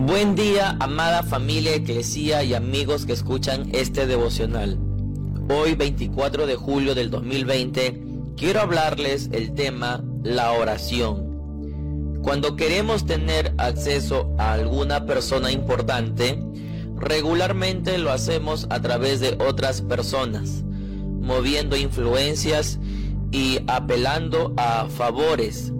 Buen día, amada familia, eclesía y amigos que escuchan este devocional. Hoy, 24 de julio del 2020, quiero hablarles el tema la oración. Cuando queremos tener acceso a alguna persona importante, regularmente lo hacemos a través de otras personas, moviendo influencias y apelando a favores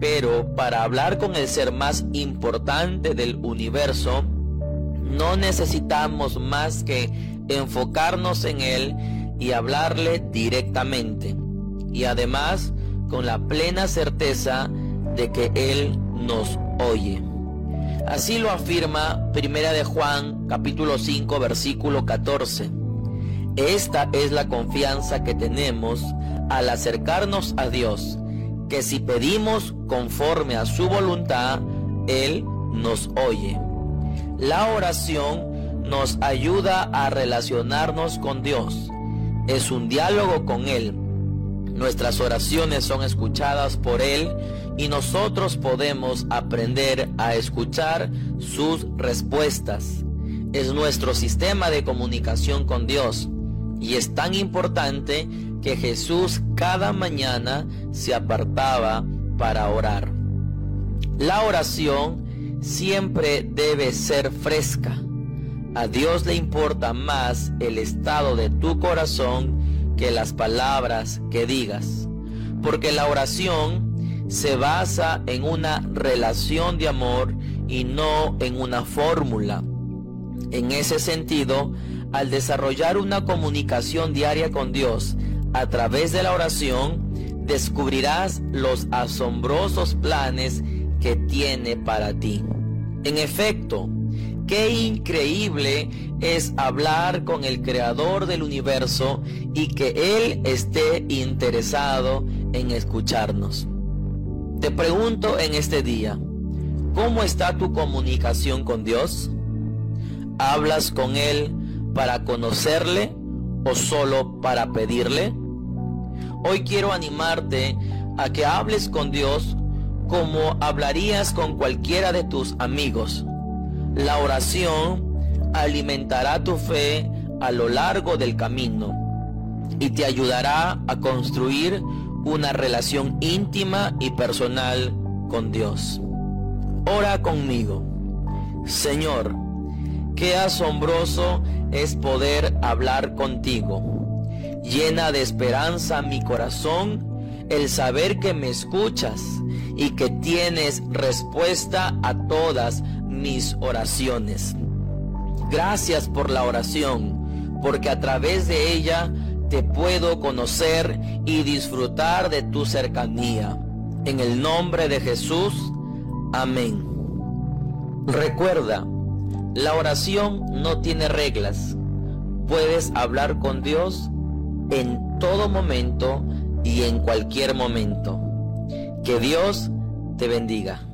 pero para hablar con el ser más importante del universo, no necesitamos más que enfocarnos en Él y hablarle directamente. Y además con la plena certeza de que Él nos oye. Así lo afirma Primera de Juan capítulo 5 versículo 14. Esta es la confianza que tenemos al acercarnos a Dios que si pedimos conforme a su voluntad, Él nos oye. La oración nos ayuda a relacionarnos con Dios. Es un diálogo con Él. Nuestras oraciones son escuchadas por Él y nosotros podemos aprender a escuchar sus respuestas. Es nuestro sistema de comunicación con Dios y es tan importante que Jesús cada mañana se apartaba para orar. La oración siempre debe ser fresca. A Dios le importa más el estado de tu corazón que las palabras que digas. Porque la oración se basa en una relación de amor y no en una fórmula. En ese sentido, al desarrollar una comunicación diaria con Dios a través de la oración, descubrirás los asombrosos planes que tiene para ti. En efecto, qué increíble es hablar con el creador del universo y que Él esté interesado en escucharnos. Te pregunto en este día, ¿cómo está tu comunicación con Dios? ¿Hablas con Él para conocerle o solo para pedirle? Hoy quiero animarte a que hables con Dios como hablarías con cualquiera de tus amigos. La oración alimentará tu fe a lo largo del camino y te ayudará a construir una relación íntima y personal con Dios. Ora conmigo. Señor, qué asombroso es poder hablar contigo. Llena de esperanza mi corazón el saber que me escuchas y que tienes respuesta a todas mis oraciones. Gracias por la oración, porque a través de ella te puedo conocer y disfrutar de tu cercanía. En el nombre de Jesús, amén. Recuerda, la oración no tiene reglas. Puedes hablar con Dios en todo momento y en cualquier momento. Que Dios te bendiga.